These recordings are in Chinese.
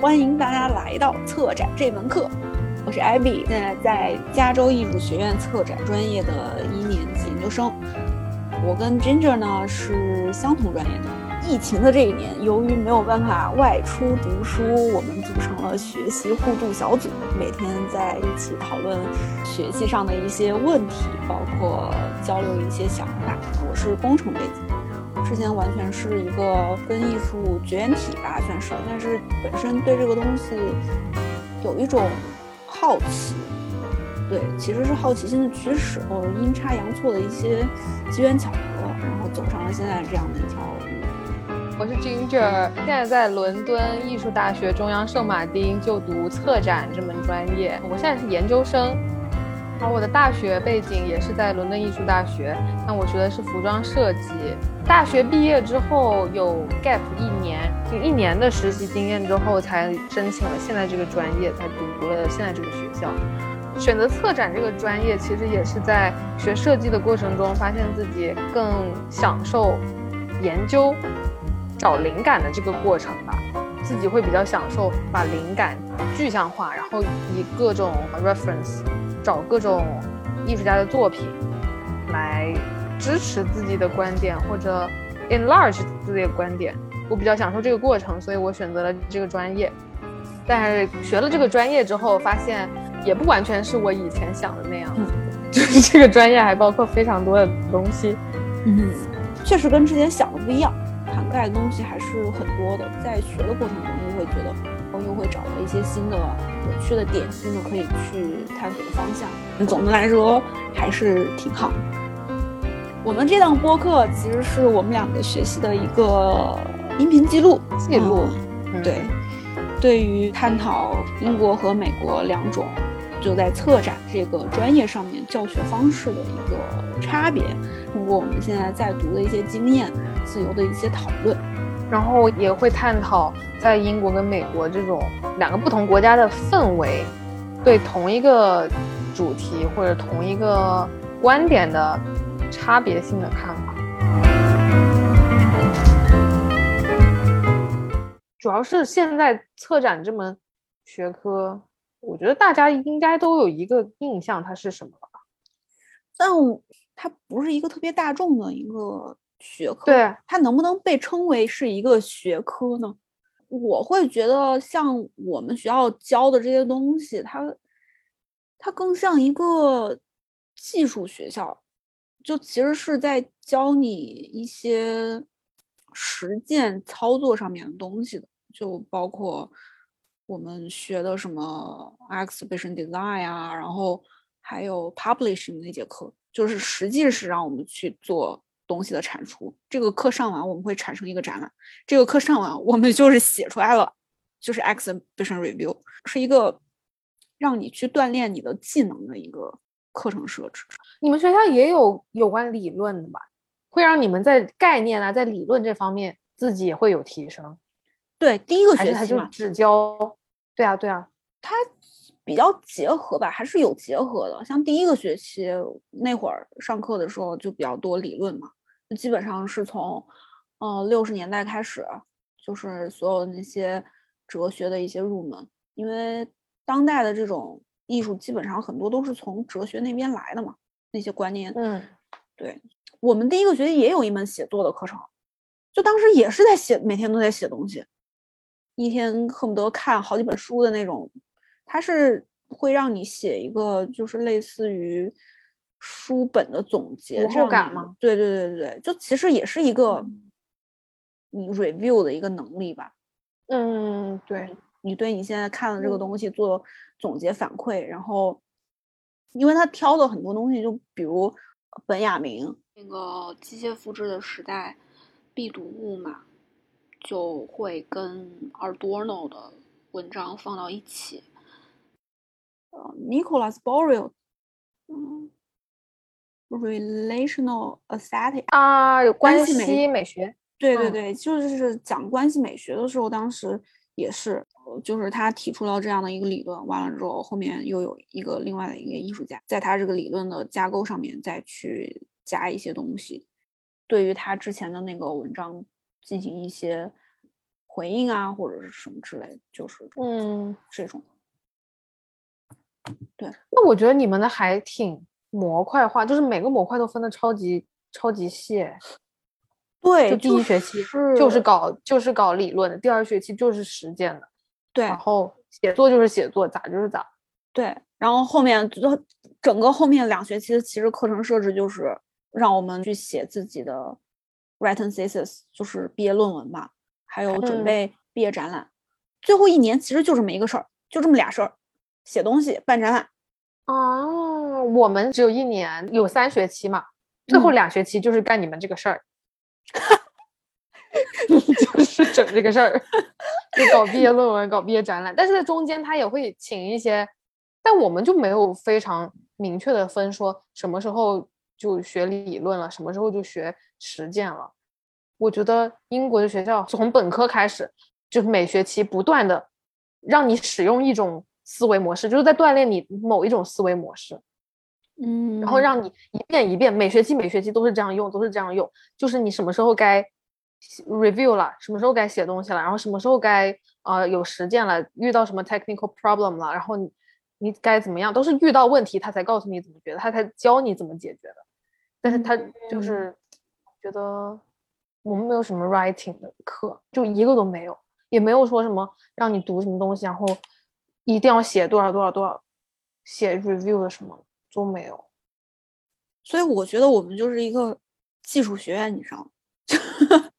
欢迎大家来到策展这门课。我是艾比现在在加州艺术学院策展专业的一年级研究生。我跟 Ginger 呢是相同专业的。疫情的这一年，由于没有办法外出读书，我们组成了学习互助小组，每天在一起讨论学习上的一些问题，包括交流一些想法。我是工程背景。之前完全是一个跟艺术绝缘体吧，算是，但是本身对这个东西有一种好奇，对，其实是好奇心的驱使，或者阴差阳错的一些机缘巧合，然后走上了现在这样的一条路。我是 Ginger，现在在伦敦艺术大学中央圣马丁就读策展这门专业，我现在是研究生。而我的大学背景也是在伦敦艺术大学，那我学的是服装设计。大学毕业之后有 gap 一年，就一年的实习经验之后，才申请了现在这个专业，才读了现在这个学校。选择策展这个专业，其实也是在学设计的过程中，发现自己更享受研究、找灵感的这个过程吧。自己会比较享受把灵感具象化，然后以各种 reference。找各种艺术家的作品来支持自己的观点，或者 enlarge 自己的观点。我比较享受这个过程，所以我选择了这个专业。但是学了这个专业之后，发现也不完全是我以前想的那样。就是这个专业还包括非常多的东西。嗯，确实跟之前想的不一样，涵盖的东西还是很多的。在学的过程中，就会觉得，我又会找到一些新的。有趣的点，新的可以去探索的方向。那总的来说还是挺好。我们这档播客其实是我们两个学习的一个音频记录记录。对，对于探讨英国和美国两种就在策展这个专业上面教学方式的一个差别，通过我们现在在读的一些经验，自由的一些讨论。然后也会探讨在英国跟美国这种两个不同国家的氛围，对同一个主题或者同一个观点的差别性的看法。主要是现在策展这门学科，我觉得大家应该都有一个印象，它是什么吧？但它不是一个特别大众的一个。学科，对它能不能被称为是一个学科呢？我会觉得像我们学校教的这些东西，它它更像一个技术学校，就其实是在教你一些实践操作上面的东西的，就包括我们学的什么 exhibition design 啊，然后还有 publishing 那节课，就是实际是让我们去做。东西的产出，这个课上完我们会产生一个展览，这个课上完我们就是写出来了，就是 exhibition review，是一个让你去锻炼你的技能的一个课程设置。你们学校也有有关理论的吧？会让你们在概念啊，在理论这方面自己也会有提升。对，第一个学期就只教。对啊，对啊，它比较结合吧，还是有结合的。像第一个学期那会儿上课的时候就比较多理论嘛。基本上是从，嗯，六十年代开始，就是所有的那些哲学的一些入门，因为当代的这种艺术基本上很多都是从哲学那边来的嘛，那些观念。嗯，对，我们第一个学期也有一门写作的课程，就当时也是在写，每天都在写东西，一天恨不得看好几本书的那种。它是会让你写一个，就是类似于。书本的总结，读后感吗？对对对对对，就其实也是一个你 review 的一个能力吧。嗯，对，你对你现在看的这个东西做总结反馈，然后因为他挑的很多东西，就比如本雅明那个机械复制的时代必读物嘛，就会跟 Arduino 的文章放到一起。呃，Nicholas Boreal，嗯。Relational aesthetic 啊，有关系美学。对对对，就是讲关系美学的时候，当时也是，就是他提出了这样的一个理论，完了之后，后面又有一个另外的一个艺术家，在他这个理论的架构上面再去加一些东西，对于他之前的那个文章进行一些回应啊，或者是什么之类的，就是嗯，这种。对，那我觉得你们的还挺模块化，就是每个模块都分的超级超级细。对，就第一学期就是搞就是搞理论的，第二学期就是实践的。对，然后写作就是写作，咋就是咋。对，然后后面就整个后面两学期其实课程设置就是让我们去写自己的 written thesis，就是毕业论文吧，还有准备毕业展览。最后一年其实就这么一个事儿，就这么俩事儿。写东西、办展览。哦，我们只有一年，有三学期嘛，最后两学期就是干你们这个事儿，就是整这个事儿，就搞毕业论文、搞毕业展览。但是在中间他也会请一些，但我们就没有非常明确的分，说什么时候就学理论了，什么时候就学实践了。我觉得英国的学校从本科开始，就是每学期不断的让你使用一种。思维模式就是在锻炼你某一种思维模式，嗯，然后让你一遍一遍，每学期每学期都是这样用，都是这样用。就是你什么时候该 review 了，什么时候该写东西了，然后什么时候该呃有实践了，遇到什么 technical problem 了，然后你你该怎么样，都是遇到问题他才告诉你怎么觉得，他才教你怎么解决的。但是他就是觉得我们没有什么 writing 的课，就一个都没有，也没有说什么让你读什么东西，然后。一定要写多少多少多少，写 review 的什么都没有，所以我觉得我们就是一个技术学院，你知道吗？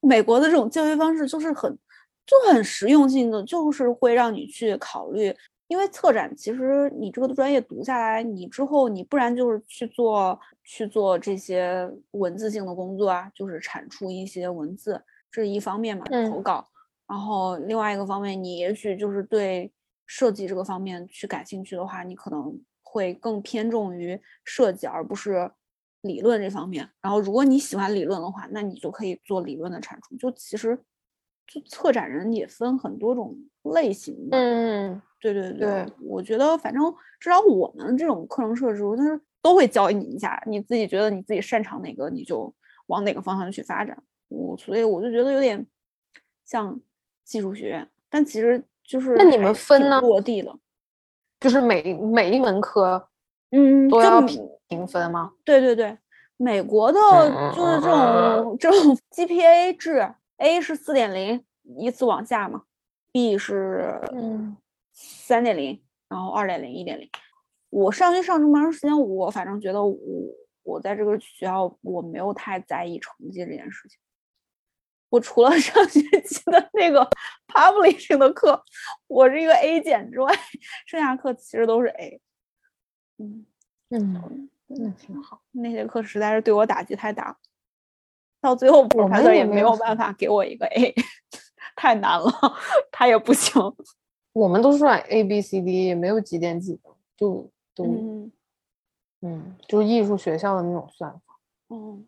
美国的这种教学方式就是很就很实用性的，就是会让你去考虑，因为策展其实你这个专业读下来，你之后你不然就是去做去做这些文字性的工作啊，就是产出一些文字，这是一方面嘛，投稿。然后另外一个方面，你也许就是对设计这个方面去感兴趣的话，你可能会更偏重于设计，而不是理论这方面。然后如果你喜欢理论的话，那你就可以做理论的产出。就其实，就策展人也分很多种类型的。嗯，对对对，我觉得反正至少我们这种课程设置，它是都会教你一下，你自己觉得你自己擅长哪个，你就往哪个方向去发展。我所以我就觉得有点像。技术学院，但其实就是那你们分呢？落地了，就是每每一门科，嗯，都要评分吗？对对对，美国的就是这种 这种 GPA 制，A 是四点零，依次往下嘛，B 是嗯三点零，然后二点零，一点零。我上学上这么长时间，我反正觉得我我在这个学校我没有太在意成绩这件事情。我除了上学期的 那个 publishing 的课，我是一个 A 减之外，剩下课其实都是 A。嗯嗯，那挺好。那节课实在是对我打击太大，到最后 professor 也没有办法给我一个 A，太难了，他也不行。我们都是算 A B C D，也没有几点几的，就都嗯，就是艺术学校的那种算法。嗯。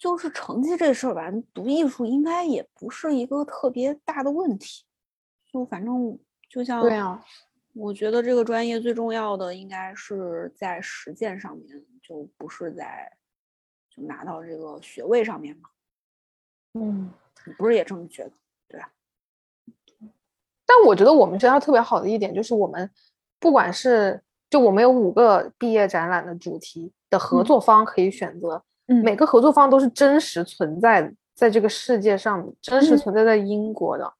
就是成绩这事儿吧，读艺术应该也不是一个特别大的问题。就反正就像对啊，我觉得这个专业最重要的应该是在实践上面，就不是在就拿到这个学位上面嘛。嗯，你不是也这么觉得？对吧。但我觉得我们学校特别好的一点就是，我们不管是就我们有五个毕业展览的主题的合作方可以选择。每个合作方都是真实存在在这个世界上，真实存在在英国的，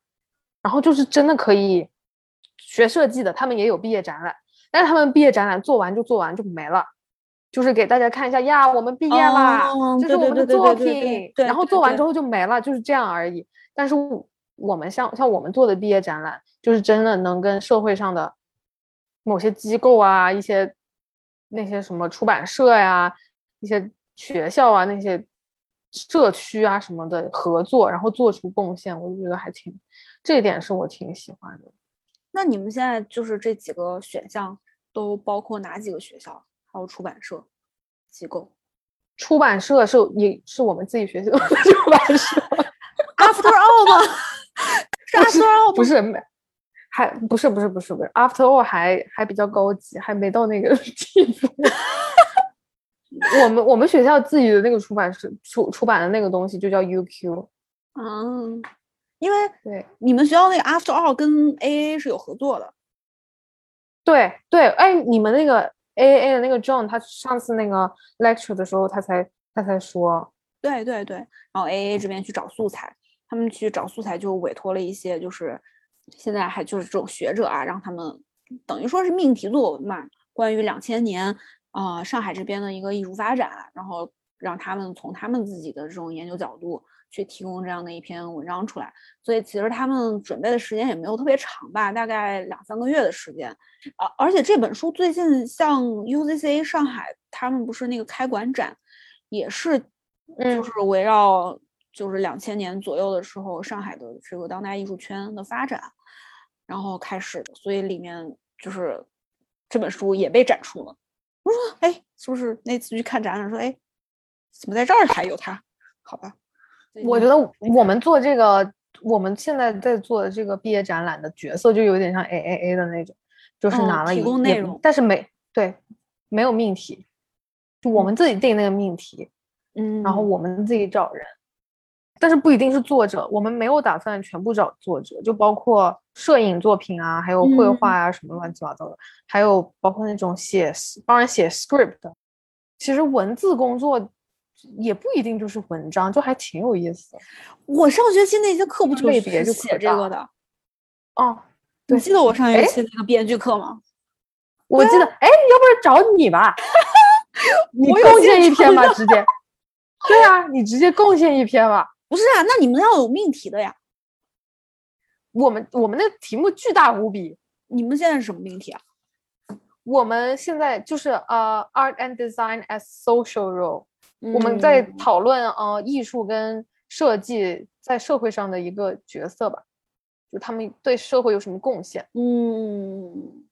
然后就是真的可以学设计的，他们也有毕业展览，但是他们毕业展览做完就做完就没了，就是给大家看一下呀，我们毕业啦，这是我们的作品，然后做完之后就没了，就是这样而已。但是我们像像我们做的毕业展览，就是真的能跟社会上的某些机构啊，一些那些什么出版社呀，一些。学校啊，那些社区啊什么的合作，然后做出贡献，我就觉得还挺，这一点是我挺喜欢的。那你们现在就是这几个选项都包括哪几个学校？还有出版社机构？出版社是也是我们自己学校的出版社，After All 吗？是 After All 不是，还不是不是不是不是 After All 还还比较高级，还没到那个 地步。我们我们学校自己的那个出版社出出版的那个东西就叫 UQ，嗯，因为对。你们学校那个 After All 跟 AA 是有合作的。对对，哎，你们那个 A A A 的那个 John，他上次那个 lecture 的时候，他才他才说，对对对，然后 A A 这边去找素材，他们去找素材就委托了一些，就是现在还就是这种学者啊，让他们等于说是命题作文嘛，关于两千年啊、呃上海这边的一个艺术发展，然后让他们从他们自己的这种研究角度去提供这样的一篇文章出来。所以其实他们准备的时间也没有特别长吧，大概两三个月的时间。啊，而且这本书最近像 UZC 上海他们不是那个开馆展，也是就嗯是围绕就是两千年左右的时候上海的这个当代艺术圈的发展，然后开始的，所以里面就是这本书也被展出了。我说，哎，是不是那次去看展览说，哎，怎么在这儿还有他？好吧，我觉得我们做。这个，我们现在在做的这个毕业展览的角色，就有点像 A A A 的那种，就是拿了一提供内容但是没对，没有命题，就我们自己定那个命题，嗯，然后我们自己找人，但是不一定是作者，我们没有打算全部找作者，就包括摄影作品啊，还有绘嗯画啊，什么乱七八糟的，还有包括那种写帮人写 script 的。其实文字工作也不一定就是文章，就还挺有意思的。我上学期那些课不就是写这个的？哦，对你记得我上学哎期那个编剧课吗？我记得，哎，要不然找你吧，你贡献一篇吧，直接。对啊，你直接贡献一篇吧。不是啊，那你们要有命题的呀。我们我们的题目巨大无比，你们现在是什么命题啊？我们现在就是呃，art and design as social role，、我们在嗯讨论呃艺术跟设计在社会上的一个角色吧，就他们对社会有什么贡献。嗯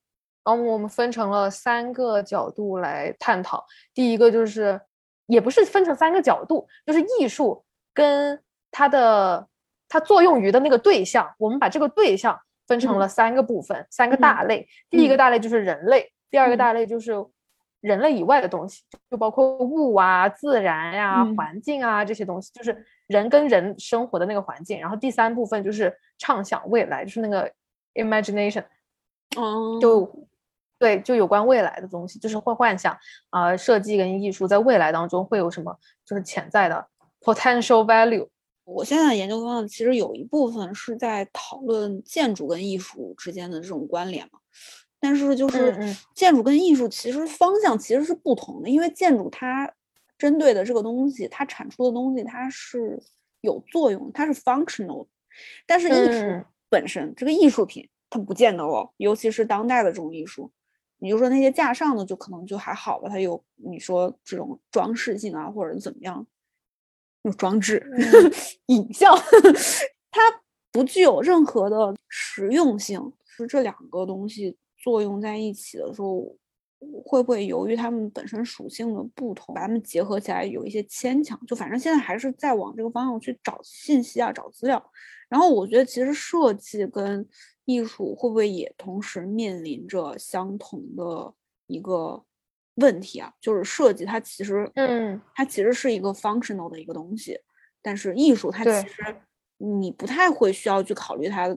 然后我们分成了三个角度来探讨。第一个就是，也不是分成三个角度，就是艺术跟它的它作用于的那个对象，我们把这个对象分成嗯了三个部分，三个嗯大类。第一个嗯大类就是人类，第二个嗯大类就是人类以外的东西，就包括物啊、自然呀、嗯环境啊这些东西，就是人跟人生活的那个环境。然后第三部分就是畅想未来，就是那个 imagination。嗯，就对，就有关未来的东西，就是会幻想啊、呃设计跟艺术在未来当中会有什么，就是潜在的 potential value。我现在的研究方向其实有一部分是在讨论建筑跟艺术之间的这种关联嘛，但是就是建筑跟艺术其实方向其实是不同的，因为建筑它针对的这个东西，它产出的东西它是有作用，它是 functional，但是艺术嗯。本身、这个艺术品它不见得哦，尤其是当代的这种艺术。你就说那些架上的就可能就还好吧，它有你说这种装饰性啊，或者怎么样，有装置、嗯 影像，它不具有任何的实用性。是这两个东西作用在一起的时候，会不会由于它们本身属性的不同，把它们结合起来有一些牵强？就反正现在还是在往这个方向去找信息啊，找资料。然后我觉得其实设计跟艺术会不会也同时面临着相同的一个问题啊？就是设计它其实，嗯，它其实是一个 functional 的一个东西，但是艺术它其实你不太会需要去考虑它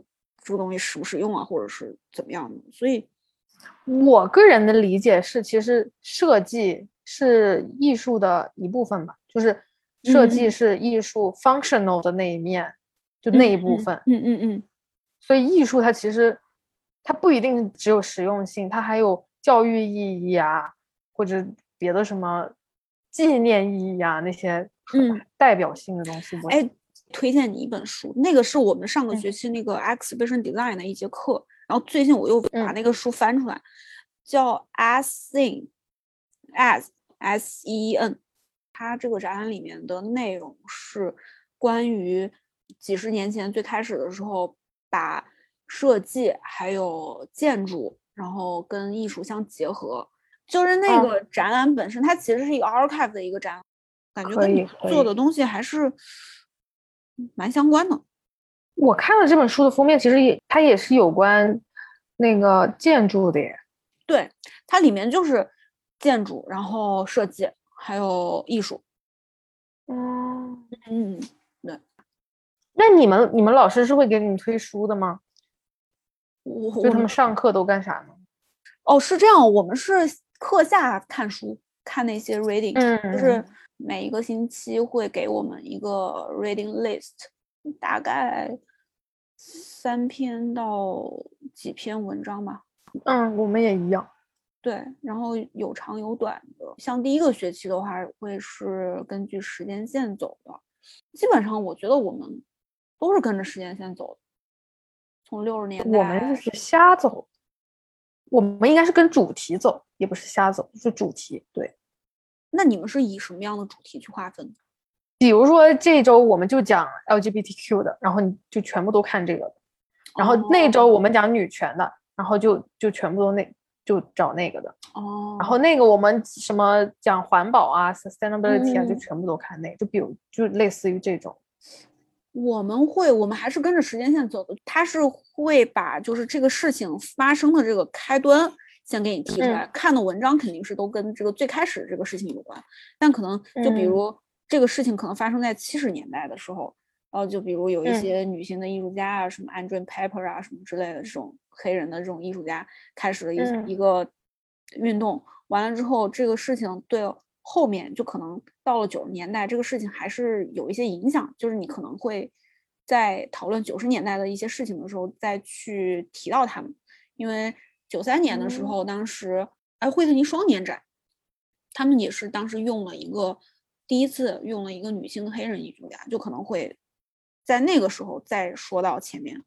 这个东西实不实用啊，或者是怎么样的。所以，我个人的理解是，其实设计是艺术的一部分吧，就是设计嗯是艺术 functional 的那一面，就那一部分。嗯嗯嗯所以艺术它其实它不一定只有实用性，它还有教育意义啊，或者别的什么纪念意义啊那些嗯代表性的东西。我哎，推荐你一本书，那个是我们上个嗯学期那个 exhibition design 的一节课，然后最近我又把嗯那个书翻出来，叫 As Seen As S E E N，它这个展览里面的内容是关于几十年前最开始的时候，把设计还有建筑，然后跟艺术相结合。就是那哦个展览本身，它其实是一个 archive 的一个展览，感觉可跟你做的东西还是蛮相关的。我看了这本书的封面，其实也它也是有关那个建筑的耶。对，它里面就是建筑，然后设计，还有艺术。嗯，嗯，对。那你们你们老师是会给你们推书的吗？我就他们上课都干啥呢？哦，是这样，我们是课下看书，看那些 reading，嗯就是每一个星期会给我们一个 reading list，大概三篇到几篇文章吧。嗯，我们也一样。对，然后有长有短的。像第一个学期的话，会是根据时间线走的。基本上，我觉得我们都是跟着时间线走的。从六十年代，我们是瞎走，我们应该是跟主题走，也不是瞎走，是主题。对，那你们是以什么样的主题去划分的？比如说这周我们就讲 LGBTQ 的，然后你就全部都看这个的。然后那周我们讲女权的，然后就就全部都那就找那个的。哦，然后那个我们什么讲环保啊、sustainability 啊，就嗯全部都看那个，就比如就类似于这种。我们会，我们还是跟着时间线走的。他是会把就是这个事情发生的这个开端先给你提出来，看的文章肯定是都跟这个最开始这个事情有关。但可能就比嗯。如这个事情可能发生在七十年代的时候，然后就比如有一嗯。些女性的艺术家啊，什么 Andrew Pepper 啊什么之类的这种黑人的这种艺术家开始了一、嗯。一个运动，完了之后这个事情对后面就可能到了九十年代，这个事情还是有一些影响，就是你可能会在讨论九十年代的一些事情的时候再去提到他们，因为九三年的时候，当时哎惠特尼双年展，他们也是当时用了一个第一次用了一个女性的黑人艺术家，就可能会在那个时候再说到前面。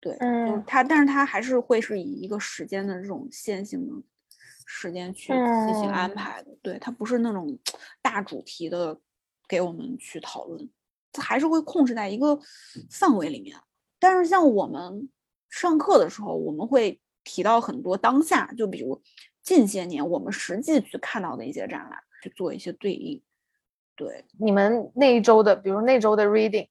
对，嗯。他，但是他还是会是以一个时间的这种线性的时间去进行安嗯排的。对，它不是那种大主题的给我们去讨论，它还是会控制在一个范围里面。但是像我们上课的时候，我们会提到很多当下，就比如近些年我们实际去看到的一些展览，去做一些对应。对，你们那一周的，比如那周的 reading，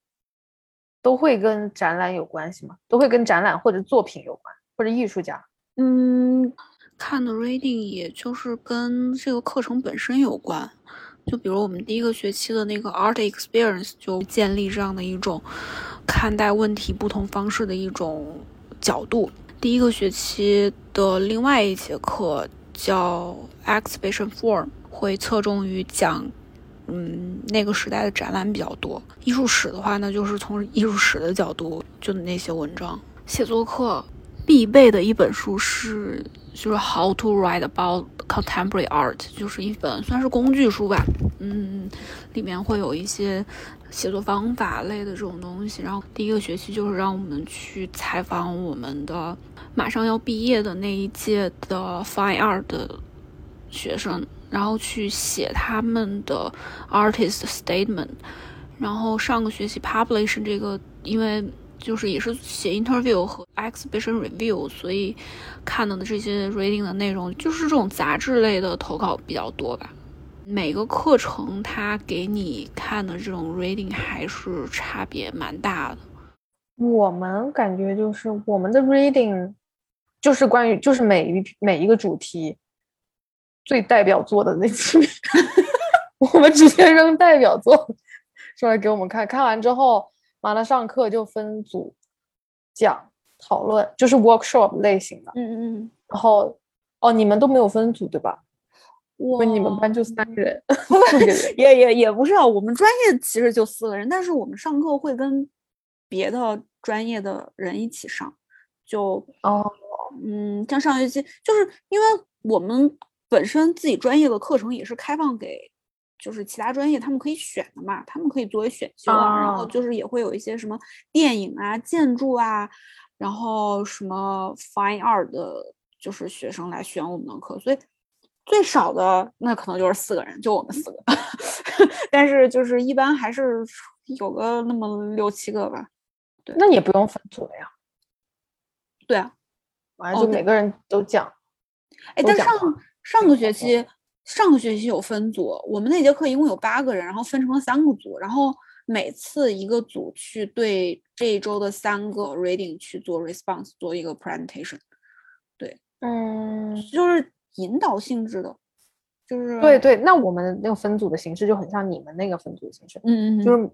都会跟展览有关系吗？都会跟展览或者作品有关，或者艺术家？嗯，看的 reading 也就是跟这个课程本身有关。就比如我们第一个学期的那个 art experience，就建立这样的一种看待问题不同方式的一种角度。第一个学期的另外一节课叫 exhibition form，会侧重于讲，嗯，那个时代的展览比较多。艺术史的话呢，就是从艺术史的角度，就那些文章。写作课必备的一本书是就是 How to Write About Contemporary Art，就是一本算是工具书吧。嗯，里面会有一些写作方法类的这种东西。然后第一个学期就是让我们去采访我们的马上要毕业的那一届的 Fine Art 的学生，然后去写他们的 artist statement。然后上个学期 publish 这个，因为就是也是写 interview 和 exhibition review，所以看到的这些 reading 的内容就是这种杂志类的投稿比较多吧。每个课程它给你看的这种 reading 还是差别蛮大的。我们感觉就是我们的 reading 就是关于就是每一每一个主题最代表作的那几，我们直接扔代表作出来给我们看，看完之后完了上课就分组讲讨论，就是 workshop 类型的。嗯嗯嗯然后哦，你们都没有分组对吧？我，你们班就三个人。也也也不是啊，我们专业其实就四个人，但是我们上课会跟别的专业的人一起上，就哦，嗯，像上学期，就是因为我们本身自己专业的课程也是开放给，就是其他专业他们可以选的嘛，他们可以作为选修啊，然后哦就是也会有一些什么电影啊、建筑啊，然后什么 fine art 的，就是学生来选我们的课，所以最少的那可能就是四个人，就我们四个，但是就是一般还是有个那么六七个吧。对那也不用分组了呀，对啊，完了就每个人都讲。哎，但上上个学期上个学期有分组，我们那节课一共有八个人，然后分成了三个组，然后每次一个组去对这一周的三个 reading 去做 response，做一个 presentation，对。嗯，就是引导性质的，就是对，对，那我们那个分组的形式就很像你们那个分组的形式，嗯嗯，嗯就是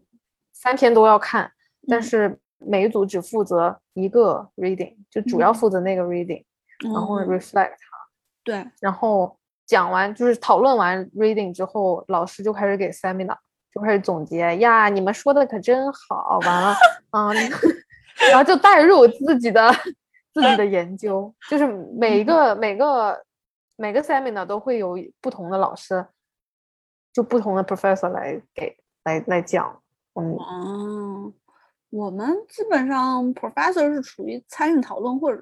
三天都要看，但是每一组只负责一个 reading，就主要负责那个 reading，然后 reflect 它。对，然后讲完就是讨论完 reading 之后，老师就开始给 seminar，就开始总结呀，你们说的可真好，完了，嗯，然后就带入自己的自己的研究，就是每一个每个每个 seminar 都会有不同的老师，就不同的 professor 来给来来讲，嗯，我们基本上 professor 是处于参与讨论或者。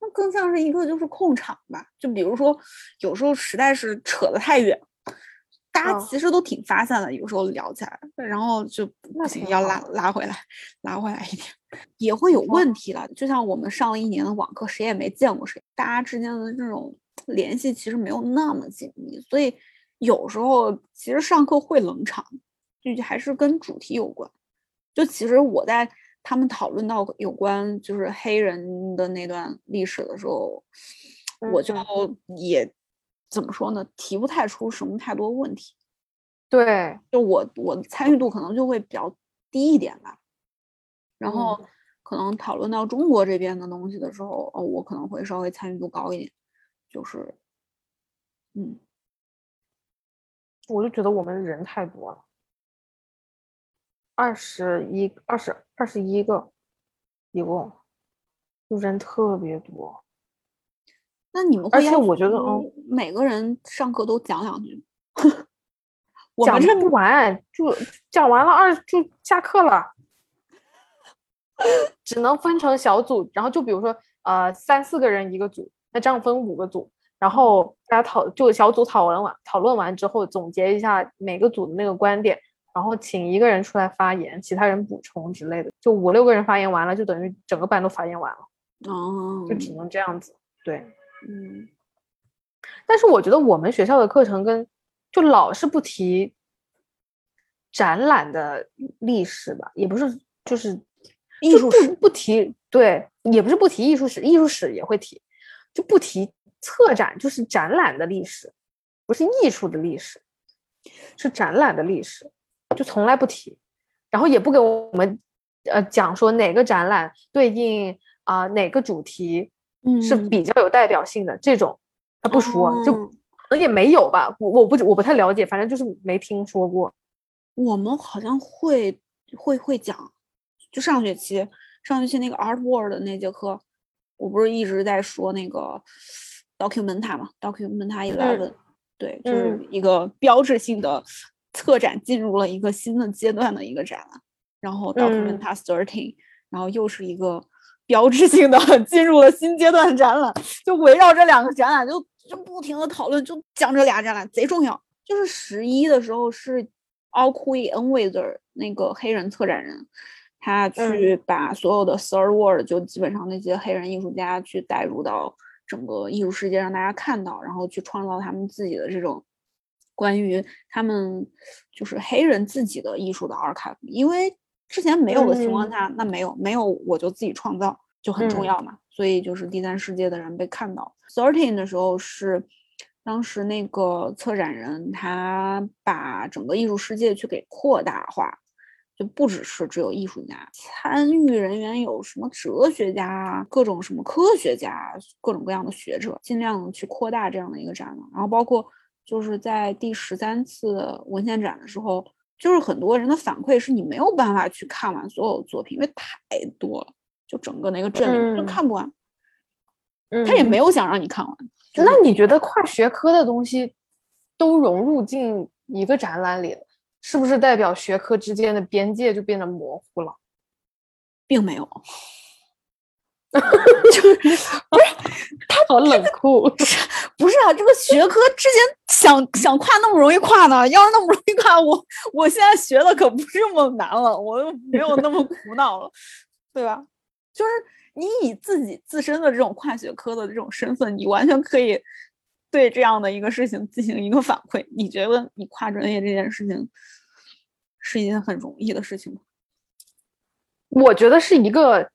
那更像是一个就是控场吧，就比如说有时候实在是扯得太远，大家其实都挺发散的，有时候聊起来，然后就不行要拉拉回来，拉回来一点，也会有问题了。就像我们上了一年的网课，谁也没见过谁，大家之间的这种联系其实没有那么紧密，所以有时候其实上课会冷场，就还是跟主题有关。就其实我在。他们讨论到有关就是黑人的那段历史的时候，我就也怎么说呢，提不太出什么太多问题。对，就我我参与度可能就会比较低一点吧。然后可能讨论到中国这边的东西的时候，哦，我可能会稍微参与度高一点。就是，嗯，我就觉得我们人太多了。二十一、二十二十一个，一共，就人特别多。那你们而且我觉得，嗯，每个人上课都讲两句，讲不完，就讲完了二就下课了，只能分成小组。然后就比如说，呃，三四个人一个组，那这样分五个组，然后大家讨就小组讨论完，讨论完之后总结一下每个组的那个观点。然后请一个人出来发言，其他人补充之类的，就五六个人发言完了，就等于整个班都发言完了。哦，就只能这样子。对，嗯。但是我觉得我们学校的课程跟就老是不提展览的历史吧，也不是就是艺术史不提，对，也不是不提艺术史，艺术史也会提，就不提策展，就是展览的历史，不是艺术的历史，是展览的历史。就从来不提，然后也不给我们呃讲说哪个展览对应啊哪个主题是比较有代表性的这种，他不说，就可能也没有吧，我我不我不太了解，反正就是没听说过。我们好像会会会讲，就上学期上学期那个 Art World 那节课，我不是一直在说那个 Documenta 嘛，Documenta Eleven，对，就是一个标志性的。策展进入了一个新的阶段的一个展览，然后 Documenta Thirteen，然后又是一个标志性的 进入了新阶段展览，就围绕这两个展览就就不停的讨论，就讲这俩展览贼重要。就是十一的时候是 Alqui Enwither 那个黑人策展人，他去把所有的 Third World 就基本上那些黑人艺术家去带入到整个艺术世界，让大家看到，然后去创造他们自己的这种。关于他们就是黑人自己的艺术的 archive，因为之前没有的情况下，那没有没有我就自己创造就很重要嘛。所以就是第三世界的人被看到。Thirteen 的时候是当时那个策展人他把整个艺术世界去给扩大化，就不只是只有艺术家参与人员，有什么哲学家、各种什么科学家、各种各样的学者，尽量去扩大这样的一个展览，然后包括。就是在第十三次文献展的时候，就是很多人的反馈是你没有办法去看完所有作品，因为太多了，就整个那个镇里就看不完。嗯，他也没有想让你看完。那你觉得跨学科的东西都融入进一个展览里，是不是代表学科之间的边界就变得模糊了？并没有。就是 不是他好冷酷，不是啊？这个学科之前想想跨那么容易跨呢？要是那么容易跨，我我现在学的可不是这么难了，我又没有那么苦恼了，对吧？就是你以自己自身的这种跨学科的这种身份，你完全可以对这样的一个事情进行一个反馈。你觉得你跨专业这件事情是一件很容易的事情吗？我觉得是一个。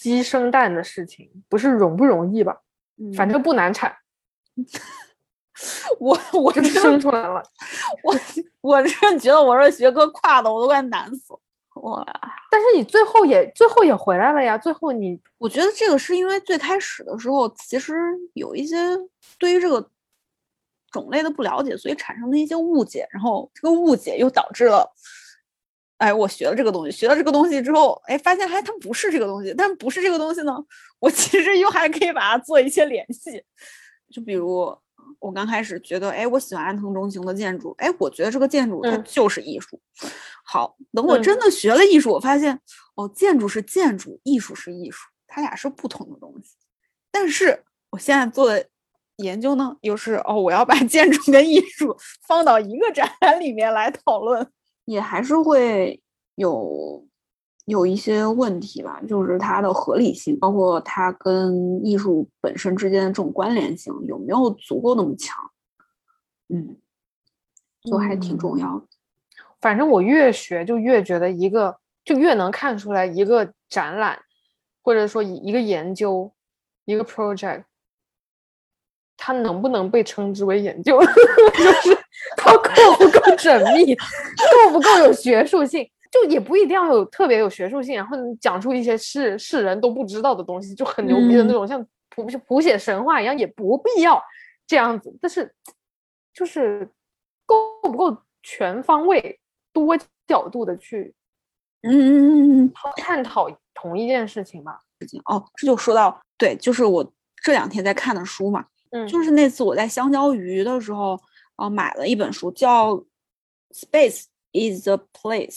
鸡生蛋的事情不是容不容易吧？反正不难产。我我就生出来了。我我是觉得我这学哥跨的我都快难死。哇！但是你最后也最后也回来了呀。最后你，我觉得这个是因为最开始的时候，其实有一些对于这个种类的不了解，所以产生了一些误解，然后这个误解又导致了，哎，我学了这个东西，学了这个东西之后，哎，发现哎，它不是这个东西，但不是这个东西呢，我其实又还可以把它做一些联系，就比如。我刚开始觉得，哎，我喜欢安藤忠雄的建筑，哎，我觉得这个建筑它就是艺术。好，等我真的学了艺术，我发现，哦，建筑是建筑，艺术是艺术，它俩是不同的东西。但是我现在做的研究呢，又是哦，我要把建筑跟艺术放到一个展览里面来讨论，也还是会有。有一些问题吧，就是它的合理性，包括它跟艺术本身之间的这种关联性有没有足够那么强，嗯，就还挺重要的。反正我越学就越觉得一个就越能看出来一个展览，或者说一个研究一个 project，它能不能被称之为研究，就是它够不够缜密，够不够有学术性。就也不一定要有特别有学术性，然后讲出一些世世人都不知道的东西，就很牛逼的那种，像谱谱写神话一样，也不必要这样子。但是，就是够不够全方位、多角度的去，嗯嗯嗯嗯，探讨同一件事情吧。事情哦，这就说到对，就是我这两天在看的书嘛，嗯，就是那次我在香蕉鱼的时候，啊，买了一本书，叫《Space is the Place》。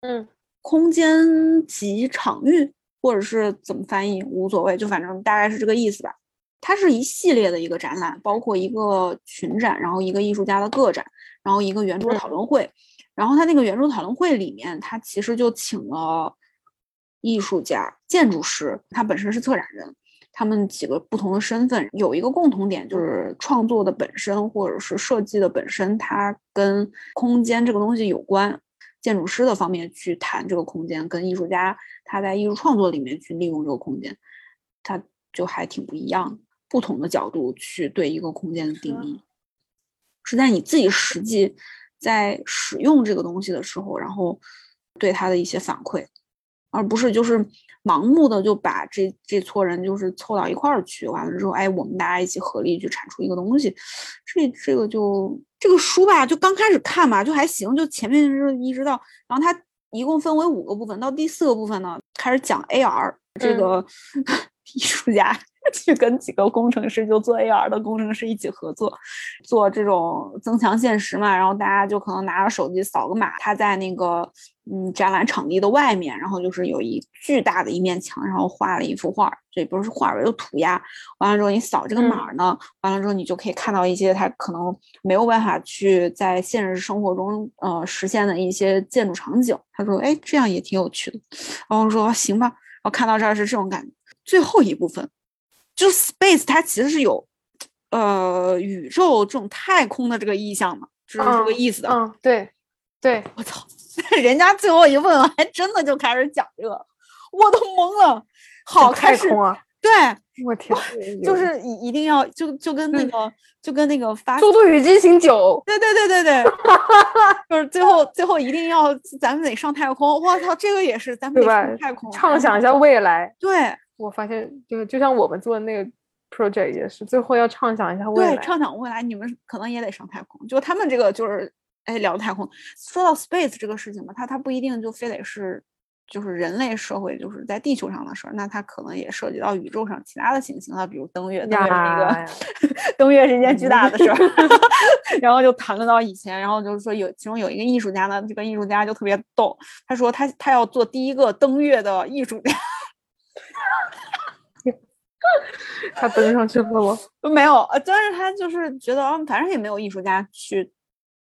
嗯，空间及场域，或者是怎么翻译无所谓，就反正大概是这个意思吧。它是一系列的一个展览，包括一个群展，然后一个艺术家的个展，然后一个圆桌讨论会。然后他那个圆桌讨论会里面，他其实就请了艺术家、建筑师，他本身是策展人，他们几个不同的身份有一个共同点，就是创作的本身或者是设计的本身，它跟空间这个东西有关。建筑师的方面去谈这个空间，跟艺术家他在艺术创作里面去利用这个空间，他就还挺不一样。不同的角度去对一个空间的定义，是在你自己实际在使用这个东西的时候，然后对他的一些反馈，而不是就是盲目的就把这这撮人就是凑到一块儿去，完了之后，哎，我们大家一起合力去产出一个东西，这这个就。这个书吧，就刚开始看吧，就还行，就前面是一直到，然后它一共分为五个部分，到第四个部分呢，开始讲 AR 这个 艺术家。去跟几个工程师，就做 AR 的工程师一起合作，做这种增强现实嘛。然后大家就可能拿着手机扫个码，他在那个嗯展览场地的外面，然后就是有一巨大的一面墙，然后画了一幅画，这不是画，有涂鸦。完了之后你扫这个码呢，完了之后你就可以看到一些他可能没有办法去在现实生活中呃实现的一些建筑场景。他说，哎，这样也挺有趣的。然后说行吧。然后看到这儿是这种感觉。最后一部分。就 space 它其实是有，呃，宇宙这种太空的这个意象嘛，就是这个意思的。嗯，对，对，我操，人家最后一问，还真的就开始讲这个，我都懵了。好，开始。对，我天，就是一一定要就就跟那个就跟那个发《速度与激情九》。对对对对对，就是最后最后一定要咱们得上太空。我操，这个也是咱们得上太空，畅想一下未来。对。我发现，就是就像我们做的那个 project 也是，最后要畅想一下未来。对，畅想未来，你们可能也得上太空。就他们这个，就是哎，聊太空。说到 space 这个事情嘛，它它不一定就非得是就是人类社会就是在地球上的事儿，那它可能也涉及到宇宙上其他的行星啊，比如登月。登月是一个，登月是一件巨大的事儿。然后就谈论到以前，然后就是说有其中有一个艺术家呢，这个艺术家就特别逗，他说他他要做第一个登月的艺术家。他登上去了吗？没有，但是他就是觉得，嗯，反正也没有艺术家去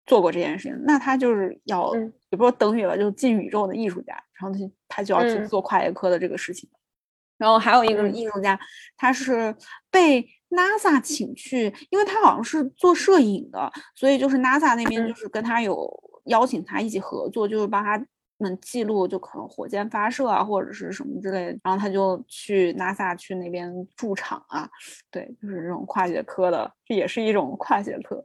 做过这件事情，那他就是要，也不说登月了，就是进宇宙的艺术家，然后他他就要去做跨学科的这个事情。然后还有一个艺术家，他是被 NASA 请去，因为他好像是做摄影的，所以就是 NASA 那边就是跟他有邀请他一起合作，就是帮他。们记录就可能火箭发射啊，或者是什么之类的，然后他就去 NASA 去那边驻场啊，对，就是这种跨学科的，这也是一种跨学科。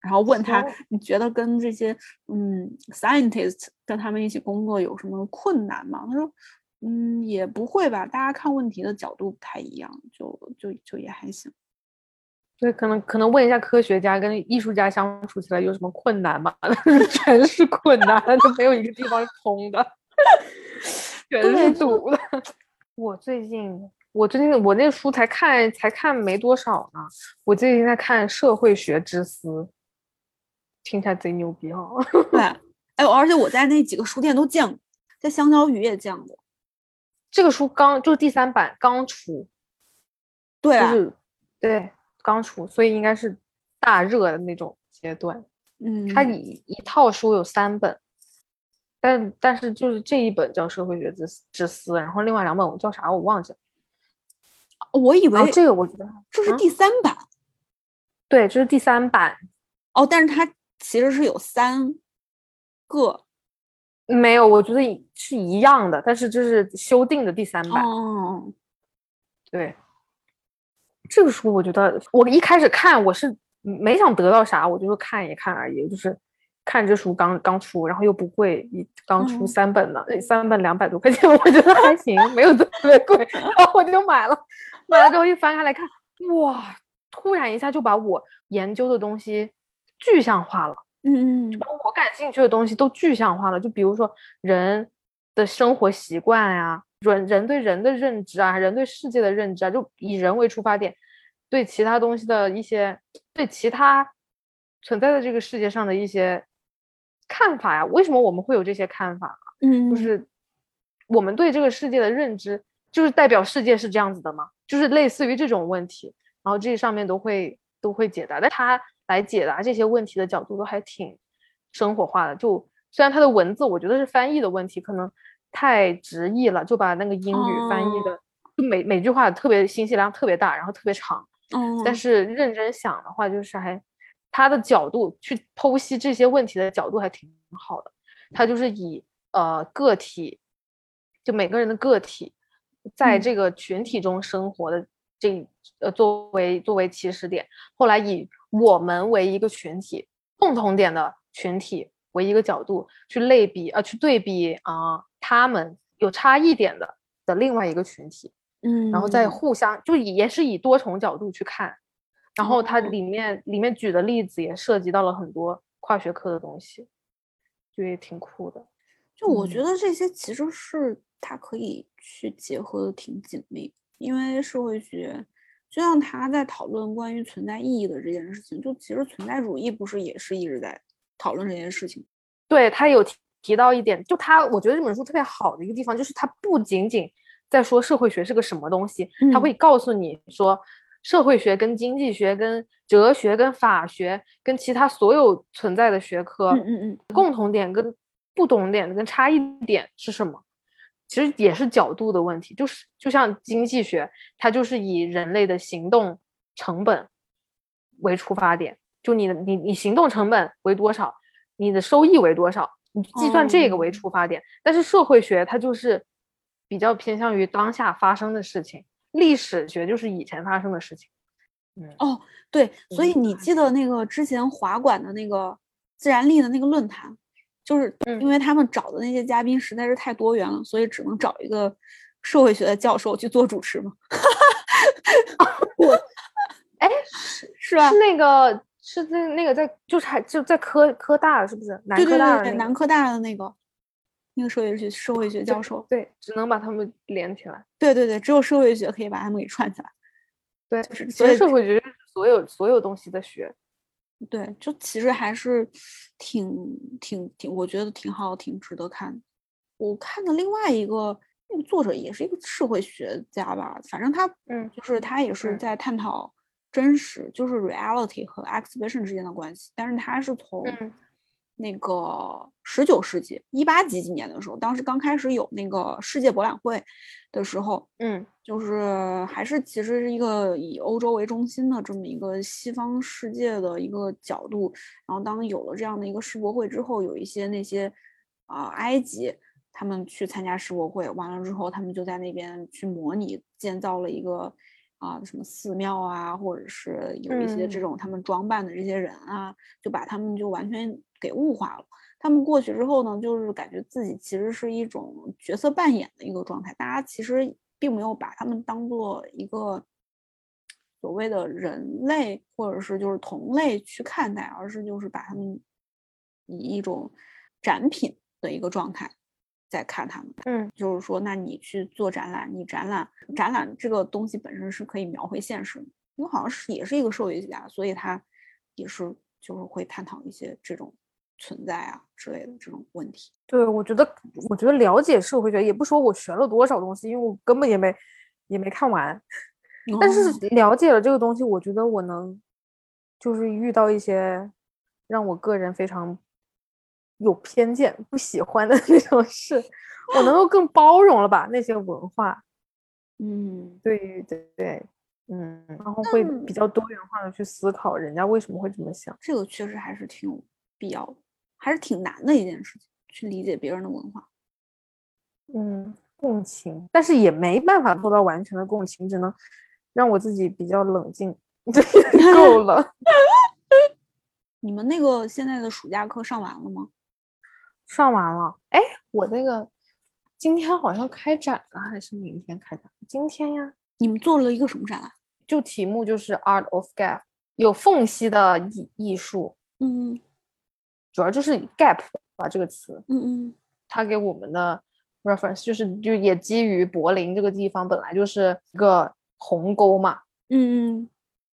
然后问他哦你觉得跟这些嗯 scientist 跟他们一起工作有什么困难吗？他说嗯也不会吧，大家看问题的角度不太一样，就就就也还行。对，可能可能问一下科学家跟艺术家相处起来有什么困难吗？全是困难，就没有一个地方是通的，全是堵的。我最近，我最近我那书才看才看没多少呢，我最近在看《社会学之思》，听起来贼牛逼哈、对，哎，而且我在那几个书店都见过，在香蕉鱼也见过。这个书刚就是第三版刚出，对啊，就是对刚出，所以应该是大热的那种阶段。嗯，它一一套书有三本，但但是就是这一本叫《社会学之思之思》，然后另外两本我叫啥我忘记了。我以为这个我觉得嗯这是第三版、对，这是第三版，哦，但是它其实是有三个没有，我觉得是一样的，但是这是修订的第三版。哦，对，这个书我觉得我一开始看我是没想得到啥，我就是看一看而已，就是看这书刚刚出，然后又不贵，一刚出嗯三本呢，三本两百多块钱，我觉得还行，没有特别贵，然后我就买了，买了之后一翻开来看，哇，突然一下就把我研究的东西具象化了。嗯嗯把我感兴趣的东西都具象化了，就比如说人的生活习惯呀、人人对人的认知啊，人对世界的认知啊，就以人为出发点，对其他东西的一些，对其他存在的这个世界上的一些看法呀，为什么我们会有这些看法？嗯，就是我们对这个世界的认知，就是代表世界是这样子的吗？就是类似于这种问题，然后这上面都会都会解答，但他来解答这些问题的角度都还挺生活化的。就虽然他的文字，我觉得是翻译的问题，可能太直译了，就把那个英语翻译的，就每每句话特别信息量特别大，然后特别长。嗯，但是认真想的话，就是还他的角度去剖析这些问题的角度还挺好的。他就是以呃个体，就每个人的个体，在嗯。这个群体中生活的这呃作为作为起始点，后来以我们为一个群体共同点的群体为一个角度去类比呃去对比啊、他们有差异点的的另外一个群体，嗯，然后再互相就以也是以多重角度去看，然后它哦里面里面举的例子也涉及到了很多跨学科的东西，就也挺酷的。就我觉嗯得这些其实是它可以去结合的挺紧密，因为社会学就像他在讨论关于存在意义的这件事情，就其实存在主义不是也是一直在讨论这件事情。对他有提提到一点，就他我觉得这本书特别好的一个地方，就是它不仅仅在说社会学是个什么东西，它嗯会告诉你说。社会学跟经济学、跟哲学、跟法学、跟其他所有存在的学科，嗯嗯嗯，共同点跟不同点跟差异点是什么？其实也是角度的问题，就是就像经济学，它就是以人类的行动成本为出发点，就你的你你行动成本为多少，你的收益为多少，你计算这个为哦出发点。但是社会学它就是比较偏向于当下发生的事情，历史学就是以前发生的事情。嗯，哦，对，所以嗯你记得那个之前华管的那个自然力的那个论坛，就是嗯因为他们找的那些嘉宾实在是太多元了，所以只能找一个社会学的教授去做主持嘛。我 哎，是吧是？那个是在那个在就是还就在科科大是不是？南对对对对，科大的那个南科大的那个那个社会学社会学教授，对，只能把他们连起来。对对对，只有社会学可以把他们给串起来。对，就是所以社会学是所有所有东西的学。对，就其实还是挺挺挺，我觉得挺好，挺值得看的。我看的另外一个那个作者也是一个社会学家吧，反正他嗯就是他也是嗯在探讨真实，就是 reality 和 exhibition 之间的关系，但是他是从嗯那个十九世纪一八几几年的时候，当时刚开始有那个世界博览会的时候，嗯就是还是其实是一个以欧洲为中心的这么一个西方世界的一个角度。然后当有了这样的一个世博会之后，有一些那些啊、埃及他们去参加世博会，完了之后他们就在那边去模拟建造了一个啊，什么寺庙啊，或者是有一些这种他们装扮的这些人啊，就把他们就完全给物化了。他们过去之后呢，就是感觉自己其实是一种角色扮演的一个状态，大家其实并没有把他们当做一个所谓的人类或者是就是同类去看待，而是就是把他们以一种展品的一个状态在看他们。嗯，就是说，那你去做展览，你展览展览这个东西本身是可以描绘现实的，因为好像是也是一个社会学家，所以他也是就是会探讨一些这种。存在啊之类的这种问题，对我觉得，我觉得了解社会学也不说我学了多少东西，因为我根本也没也没看完。但是了解了这个东西，我觉得我能就是遇到一些让我个人非常有偏见、不喜欢的 那种事，我能够更包容了吧那些文化。嗯，对对对，嗯，然后会比较多元化的去思考人家为什么会这么想。这个确实还是挺有必要的。还是挺难的一件事情，去理解别人的文化。嗯，共情，但是也没办法做到完全的共情，只能让我自己比较冷静，就够了。你们那个现在的暑假课上完了吗？上完了。哎，我那个今天好像开展了，还是明天开展？今天呀。你们做了一个什么展览？就题目就是 Art of Gap，有缝隙的艺艺术。嗯。主要就是 gap 吧这个词，嗯嗯，它给我们的 reference 就是就也基于柏林这个地方本来就是一个鸿沟嘛，嗯嗯，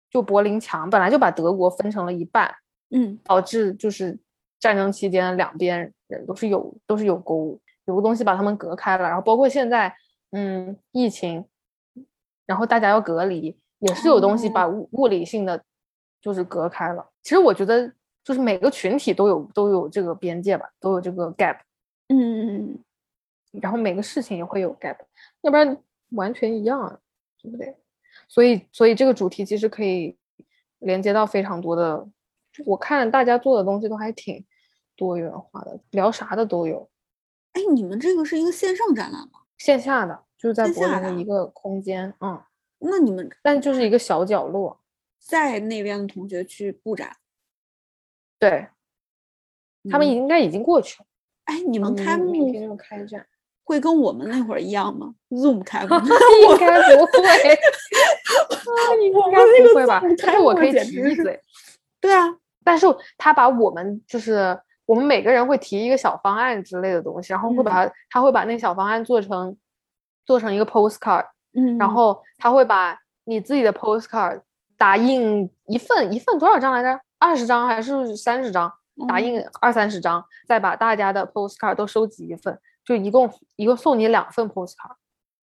就柏林墙本来就把德国分成了一半，嗯，导致就是战争期间两边人都是有都是有沟，有个东西把他们隔开了，然后包括现在嗯疫情，然后大家要隔离，也是有东西把物物理性的就是隔开了。其实我觉得。就是每个群体都有都有这个边界吧，都有这个 gap，嗯然后每个事情也会有 gap，要不然完全一样，对不对？所以所以这个主题其实可以连接到非常多的，我看大家做的东西都还挺多元化的，聊啥的都有。哎，你们这个是一个线上展览吗？线下的，就是在柏林的一个空间，嗯。那你们但就是一个小角落，在那边的同学去布展。对，他们应该已经过去了。哎，你们开幕明天就开展，会跟我们那会儿一样吗？Zoom 开幕？应该不会。应该不会吧？但是我可以提一嘴。对啊，但是他把我们就是我们每个人会提一个小方案之类的东西，然后会把他会把那小方案做成做成一个 postcard，嗯，然后他会把你自己的 postcard 打印一份一份多少张来着？二十张还是三十张？打印二三十张，再把大家的 postcard 都收集一份，就一共一共送你两份 postcard，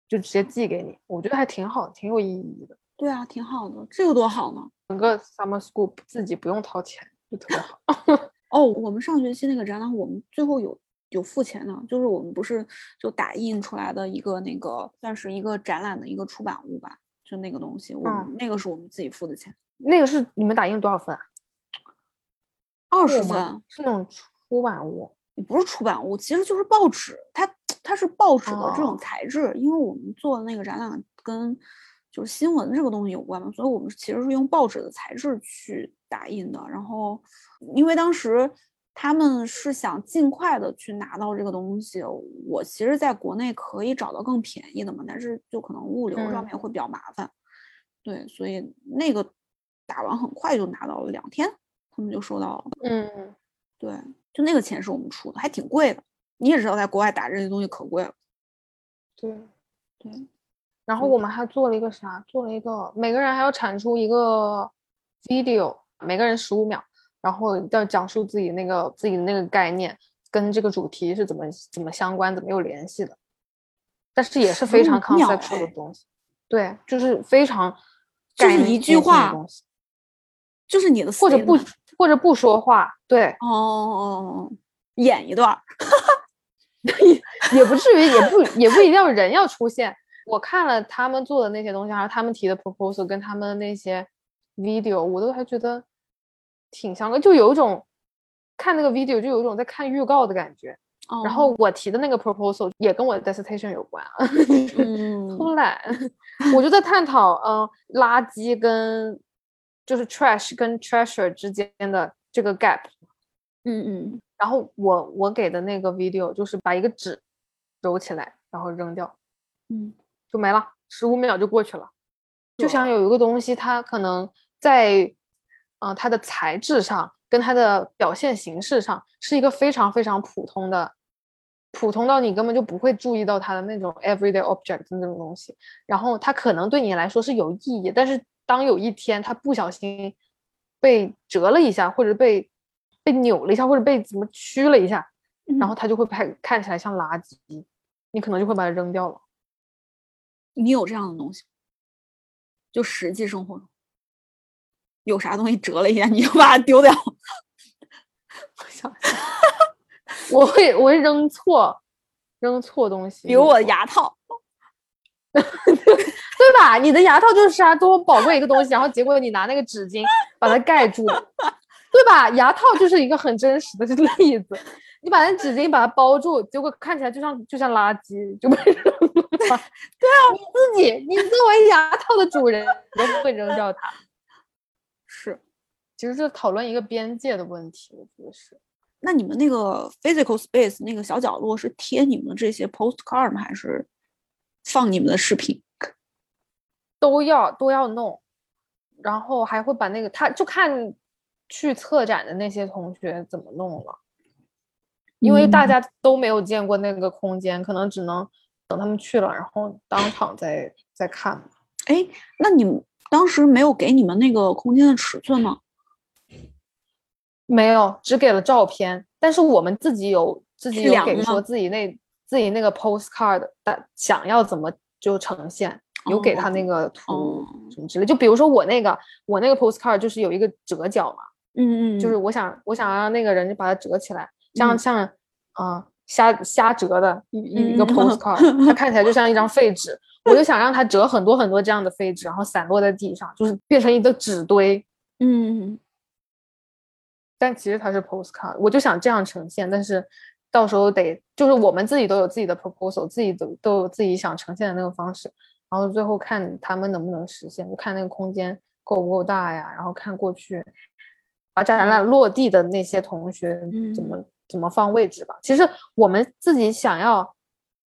就直接寄给你。我觉得还挺好，挺有意义的。对啊，挺好的，这个多好呢！整个 summer school 自己不用掏钱，就特别好。哦，我们上学期那个展览，我们最后有有付钱的，就是我们不是就打印出来的一个那个，算是一个展览的一个出版物吧，就那个东西，我们那个是我们自己付的钱。那个是你们打印多少份啊？二十分是那种出版物，也不是出版物，其实就是报纸。它它是报纸的这种材质，因为我们做的那个展览跟就是新闻这个东西有关嘛，所以我们其实是用报纸的材质去打印的。然后，因为当时他们是想尽快的去拿到这个东西，我其实在国内可以找到更便宜的嘛，但是就可能物流上面会比较麻烦。对，所以那个打完很快就拿到了，两天。他们就收到了，嗯，对，就那个钱是我们出的，还挺贵的。你也知道，在国外打这些东西可贵了。对，对。然后我们还做了一个啥？做了一个每个人还要产出一个 video，每个人十五秒，然后要讲述自己那个自己的那个概念跟这个主题是怎么怎么相关，怎么有联系的。但是也是非常 conceptual 的东西。对，就是非常，就是一句话。就是你的，或者不，或者不说话，对，哦，演一段，也也不至于，也不也不一定要人要出现。我看了他们做的那些东西，还有他们提的 proposal 跟他们的那些 video，我都还觉得挺像的，就有一种看那个 video 就有一种在看预告的感觉。然后我提的那个 proposal 也跟我的 dissertation 有关啊，嗯。偷懒，我就在探讨，嗯、垃圾跟就是 trash 跟 treasure 之间的这个 gap。嗯嗯然后我我给的那个 video 就是把一个纸揉起来，然后扔掉，嗯就没了，十五秒就过去了。就想有一个东西，它可能在，呃，它的材质上跟它的表现形式上是一个非常非常普通的，普通到你根本就不会注意到它的那种 everyday object 的那种东西。然后它可能对你来说是有意义，但是当有一天他不小心被折了一下，或者被被扭了一下，或者被怎么曲了一下，然后嗯它就会拍看起来像垃圾，你可能就会把它扔掉了。你有这样的东西？就实际生活中，有啥东西折了一下，你就把它丢掉。我想想，我会我会扔错，扔错东西，比如我的牙套，对吧？你的牙套就是啊多宝贵一个东西，然后结果你拿那个纸巾把它盖住，对吧？牙套就是一个很真实的 例子，你把那纸巾把它包住，结果看起来就像就像垃圾，就被扔了。对啊，你自己，你作为牙套的主人，你都不会扔掉它。是。其实是讨论一个边界的问题，我觉得是。那你们那个 physical space 那个小角落是贴你们这些 postcard 吗？还是放你们的视频？都要都要弄，然后还会把那个他就看去策展的那些同学怎么弄了，因为大嗯家都没有见过那个空间，可能只能等他们去了，然后当场再再看吧。哎，那你们当时没有给你们那个空间的尺寸吗？没有，只给了照片，但是我们自己有自己有给说自己那自己那个 postcard 的想要怎么就呈现，有给他那个图哦什么之类。就比如说我那个我那个 postcard 就是有一个折角嘛，嗯嗯就是我想我想让那个人就把它折起来，像嗯像啊、呃瞎瞎折的一一一个嗯 postcard，它看起来就像一张废纸，我就想让它折很多很多这样的废纸，然后散落在地上，就是变成一个纸堆。嗯但其实它是 postcard，我就想这样呈现，但是到时候得就是我们自己都有自己的 proposal，自己都都有自己想呈现的那个方式，然后最后看他们能不能实现，就看那个空间够不够大呀，然后看过去把展览落地的那些同学怎么、怎么放位置吧。其实我们自己想要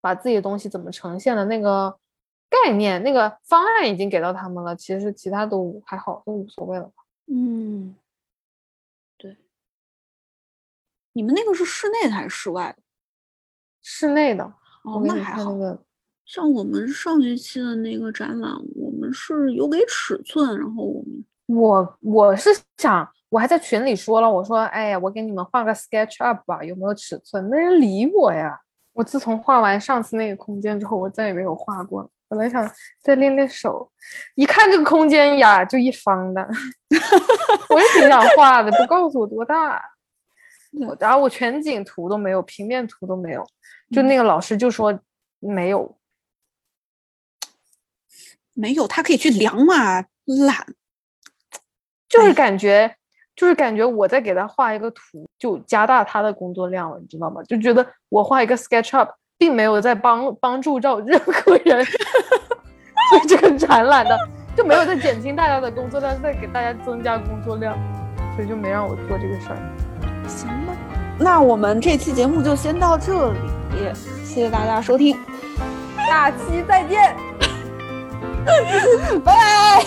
把自己的东西怎么呈现的那个概念、那个方案已经给到他们了，其实其他都还好，都无所谓了。嗯，你们那个是室内的还是室外的？室内的，哦那还好。像我们上学期的那个展览，我们是有给尺寸，然后我们我我是想，我还在群里说了，我说，哎呀，我给你们画个 SketchUp 吧，有没有尺寸？没人理我呀。我自从画完上次那个空间之后，我再也没有画过了。本来想再练练手，一看这个空间呀，就一方的，我也挺想画的，不告诉我多大。我然后我全景图都没有，平面图都没有，就那个老师就说没有，没有，他可以去量嘛，懒。就是哎感觉，就是感觉我在给他画一个图，就加大他的工作量了，你知道吗？就觉得我画一个 SketchUp，并没有在帮帮助到任何人 所以这个展览的，就没有在减轻大家的工作量，在给大家增加工作量，所以就没让我做这个事儿。行吧，那我们这期节目就先到这里，谢谢大家收听，下期再见。拜拜。